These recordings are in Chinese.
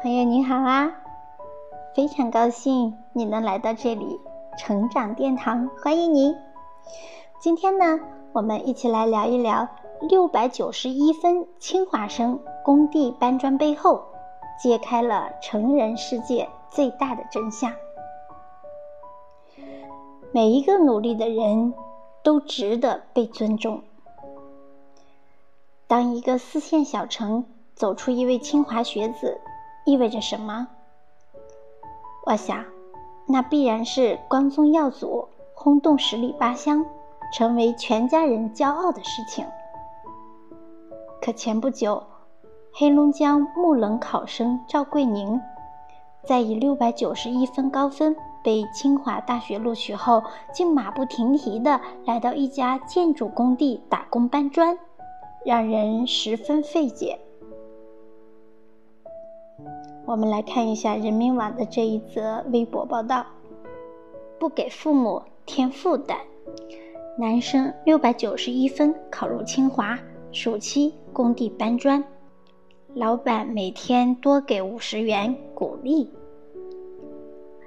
朋友你好啊，非常高兴你能来到这里成长殿堂，欢迎你。今天呢，我们一起来聊一聊六百九十一分清华生工地搬砖背后，揭开了成人世界最大的真相。每一个努力的人都值得被尊重。当一个四线小城走出一位清华学子。意味着什么？我想，那必然是光宗耀祖、轰动十里八乡，成为全家人骄傲的事情。可前不久，黑龙江木冷考生赵桂宁，在以六百九十一分高分被清华大学录取后，竟马不停蹄地来到一家建筑工地打工搬砖，让人十分费解。我们来看一下人民网的这一则微博报道：不给父母添负担，男生六百九十一分考入清华，暑期工地搬砖，老板每天多给五十元鼓励。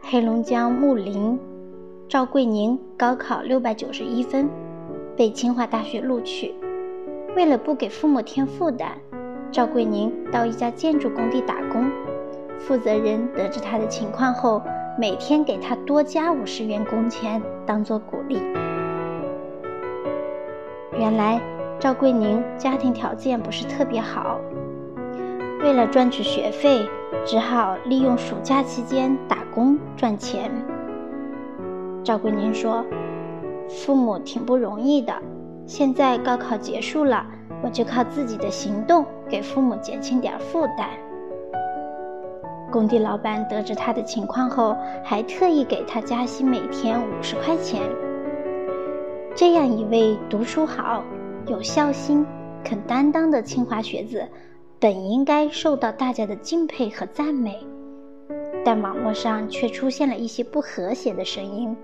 黑龙江木林赵桂宁高考六百九十一分，被清华大学录取，为了不给父母添负担，赵桂宁到一家建筑工地打工。负责人得知他的情况后，每天给他多加五十元工钱，当做鼓励。原来赵桂宁家庭条件不是特别好，为了赚取学费，只好利用暑假期间打工赚钱。赵桂宁说：“父母挺不容易的，现在高考结束了，我就靠自己的行动给父母减轻点负担。”工地老板得知他的情况后，还特意给他加薪，每天五十块钱。这样一位读书好、有孝心、肯担当的清华学子，本应该受到大家的敬佩和赞美，但网络上却出现了一些不和谐的声音。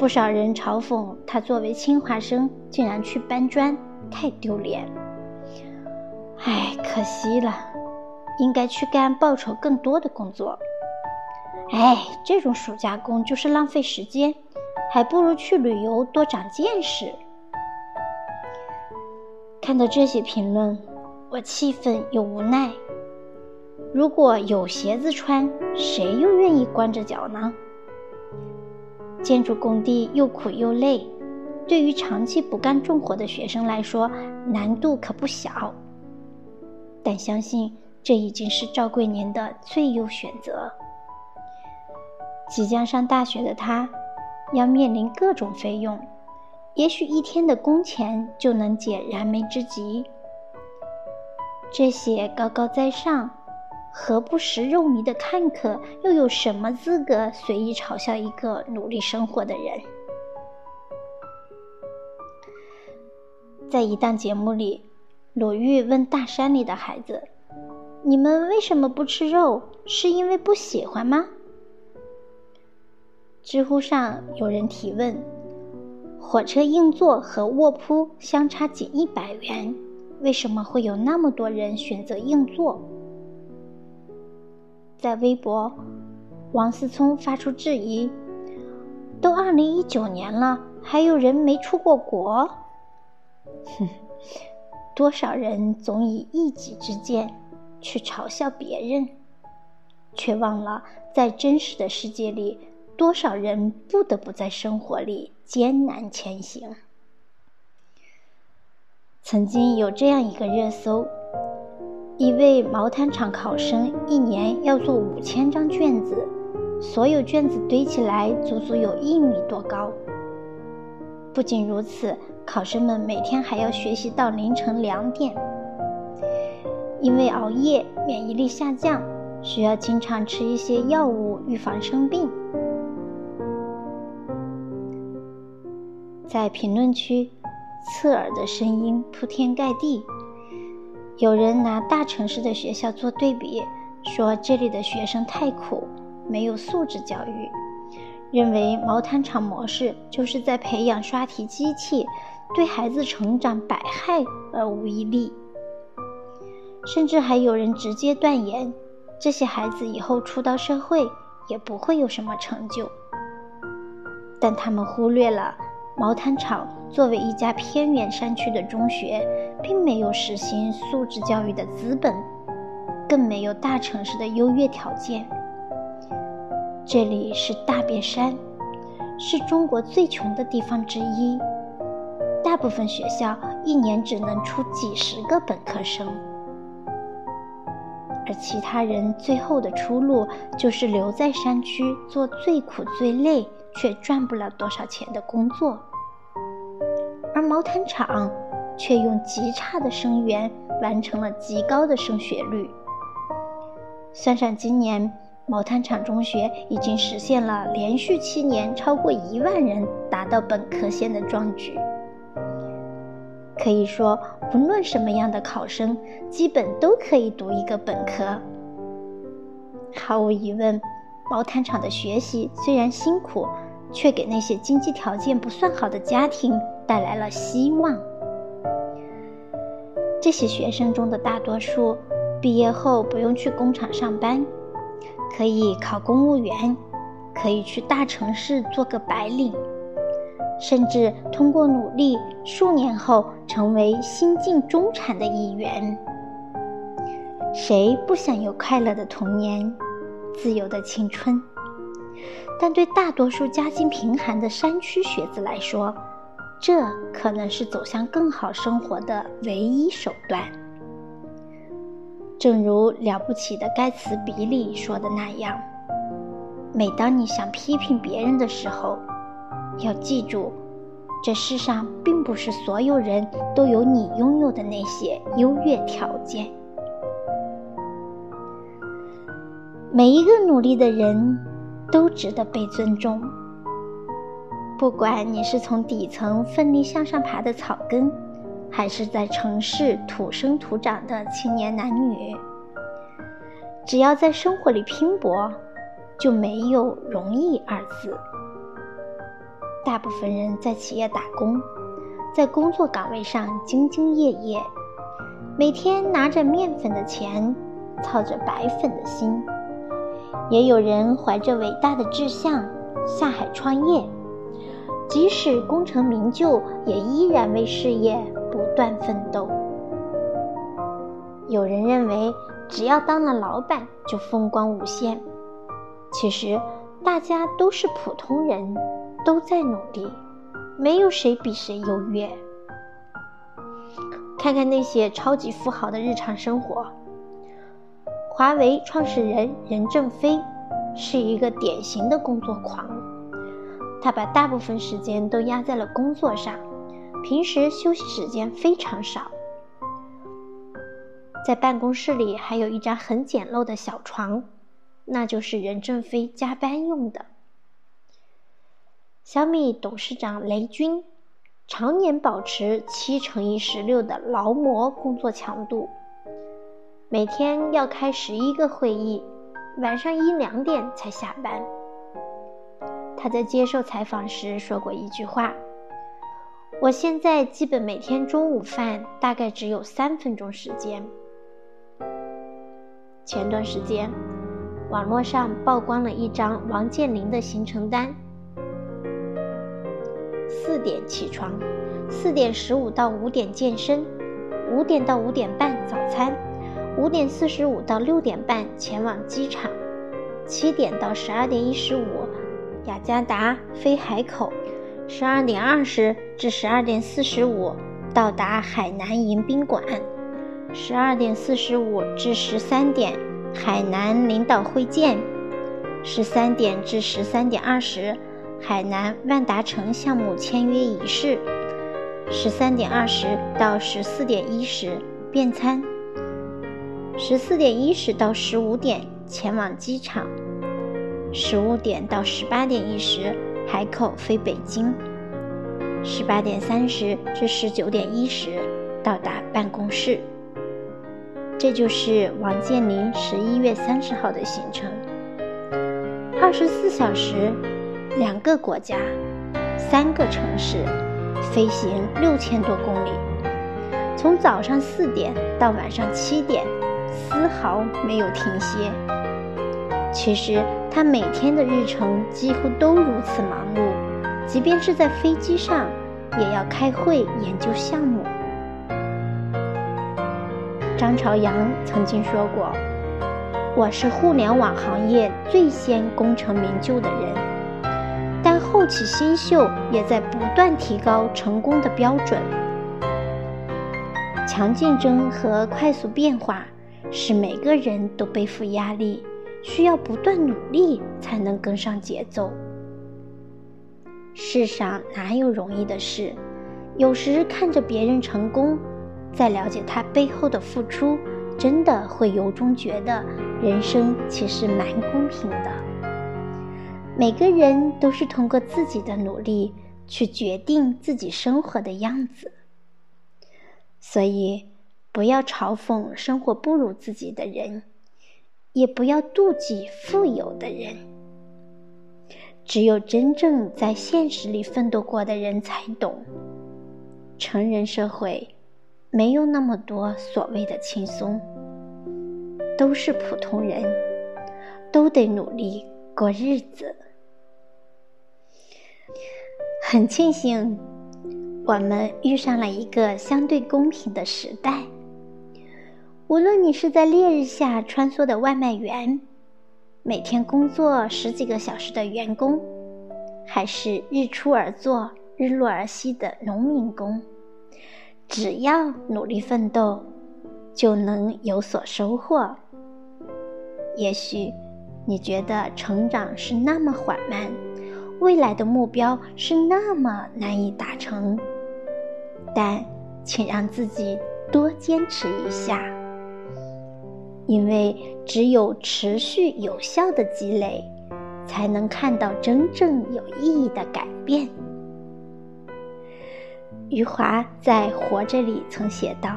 不少人嘲讽他作为清华生竟然去搬砖，太丢脸。唉，可惜了。应该去干报酬更多的工作。哎，这种暑假工就是浪费时间，还不如去旅游多长见识。看到这些评论，我气愤又无奈。如果有鞋子穿，谁又愿意光着脚呢？建筑工地又苦又累，对于长期不干重活的学生来说，难度可不小。但相信。这已经是赵桂年的最优选择。即将上大学的他，要面临各种费用，也许一天的工钱就能解燃眉之急。这些高高在上、何不食肉糜的看客，又有什么资格随意嘲笑一个努力生活的人？在一档节目里，鲁豫问大山里的孩子。你们为什么不吃肉？是因为不喜欢吗？知乎上有人提问：火车硬座和卧铺相差仅一百元，为什么会有那么多人选择硬座？在微博，王思聪发出质疑：都二零一九年了，还有人没出过国？哼，多少人总以一己之见。去嘲笑别人，却忘了在真实的世界里，多少人不得不在生活里艰难前行。曾经有这样一个热搜：一位毛毯厂考生一年要做五千张卷子，所有卷子堆起来足足有一米多高。不仅如此，考生们每天还要学习到凌晨两点。因为熬夜，免疫力下降，需要经常吃一些药物预防生病。在评论区，刺耳的声音铺天盖地。有人拿大城市的学校做对比，说这里的学生太苦，没有素质教育，认为毛毯厂模式就是在培养刷题机器，对孩子成长百害而无一利。甚至还有人直接断言，这些孩子以后出到社会也不会有什么成就。但他们忽略了毛坦厂作为一家偏远山区的中学，并没有实行素质教育的资本，更没有大城市的优越条件。这里是大别山，是中国最穷的地方之一，大部分学校一年只能出几十个本科生。而其他人最后的出路就是留在山区做最苦最累却赚不了多少钱的工作，而毛毯厂却用极差的生源完成了极高的升学率。算上今年，毛毯厂中学已经实现了连续七年超过一万人达到本科线的壮举。可以说，不论什么样的考生，基本都可以读一个本科。毫无疑问，毛毯厂的学习虽然辛苦，却给那些经济条件不算好的家庭带来了希望。这些学生中的大多数，毕业后不用去工厂上班，可以考公务员，可以去大城市做个白领。甚至通过努力，数年后成为新晋中产的一员。谁不想有快乐的童年、自由的青春？但对大多数家境贫寒的山区学子来说，这可能是走向更好生活的唯一手段。正如了不起的盖茨比里说的那样：“每当你想批评别人的时候。”要记住，这世上并不是所有人都有你拥有的那些优越条件。每一个努力的人都值得被尊重，不管你是从底层奋力向上爬的草根，还是在城市土生土长的青年男女，只要在生活里拼搏，就没有容易二字。大部分人在企业打工，在工作岗位上兢兢业业，每天拿着面粉的钱，操着白粉的心。也有人怀着伟大的志向下海创业，即使功成名就，也依然为事业不断奋斗。有人认为，只要当了老板就风光无限，其实大家都是普通人。都在努力，没有谁比谁优越。看看那些超级富豪的日常生活。华为创始人任正非是一个典型的工作狂，他把大部分时间都压在了工作上，平时休息时间非常少。在办公室里还有一张很简陋的小床，那就是任正非加班用的。小米董事长雷军常年保持七乘以十六的劳模工作强度，每天要开十一个会议，晚上一两点才下班。他在接受采访时说过一句话：“我现在基本每天中午饭大概只有三分钟时间。”前段时间，网络上曝光了一张王健林的行程单。四点起床，四点十五到五点健身，五点到五点半早餐，五点四十五到六点半前往机场，七点到十二点一十五雅加达飞海口，十二点二十至十二点四十五到达海南迎宾馆，十二点四十五至十三点海南领导会见，十三点至十三点二十。海南万达城项目签约仪式，十三点二十到十四点一十便餐，十四点一十到十五点前往机场，十五点到十八点一十海口飞北京，十八点三十至十九点一十到达办公室。这就是王健林十一月三十号的行程，二十四小时。两个国家，三个城市，飞行六千多公里，从早上四点到晚上七点，毫没有停歇。其实他每天的日程几乎都如此忙碌，即便是在飞机上，也要开会研究项目。张朝阳曾经说过：“我是互联网行业最先功成名就的人，但后起新秀也在不断提高成功的标准。强竞争和快速变化是每个人都背负压力。”需要不断努力才能跟上节奏。世上哪有容易的事？有时看着别人成功，再了解他背后的付出，真的会由衷觉得人生其实蛮公平的。每个人都是通过自己的努力去决定自己生活的样子，所以不要嘲讽生活不如自己的人。也不要妒忌富有的人。只有真正在现实里奋斗过的人才懂，成人社会没有那么多所谓的轻松，都是普通人，都得努力过日子。很庆幸，我们遇上了一个相对公平的时代。无论你是在烈日下穿梭的外卖员，每天工作十几个小时的员工，还是日出而作、日落而息的农民工，只要努力奋斗，就能有所收获。也许你觉得成长是那么缓慢，未来的目标是那么难以达成，但请让自己多坚持一下。因为只有持续有效的积累，才能看到真正有意义的改变。余华在《活着》里曾写道：“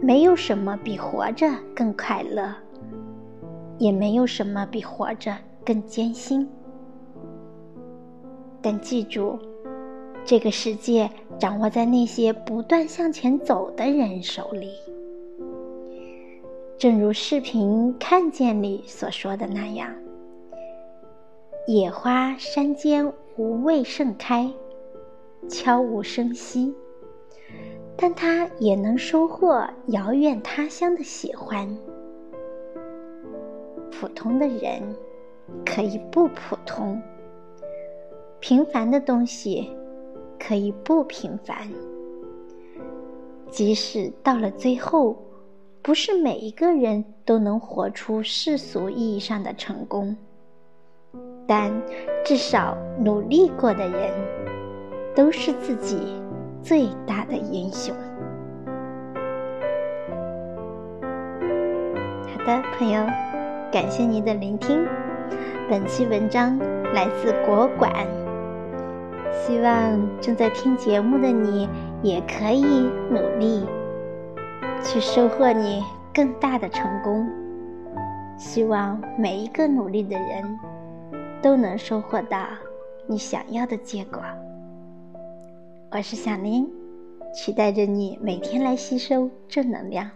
没有什么比活着更快乐，也没有什么比活着更艰辛。但记住，这个世界掌握在那些不断向前走的人手里。”正如视频看见里所说的那样，野花山间无味盛开，悄无声息，但它也能收获遥远他乡的喜欢。普通的人可以不普通，平凡的东西可以不平凡，即使到了最后。不是每一个人都能活出世俗意义上的成功，但至少努力过的人，都是自己最大的英雄。好的，朋友，感谢您的聆听。本期文章来自国馆，希望正在听节目的你也可以努力。去收获你更大的成功。希望每一个努力的人都能收获到你想要的结果。我是小林，期待着你每天来吸收正能量。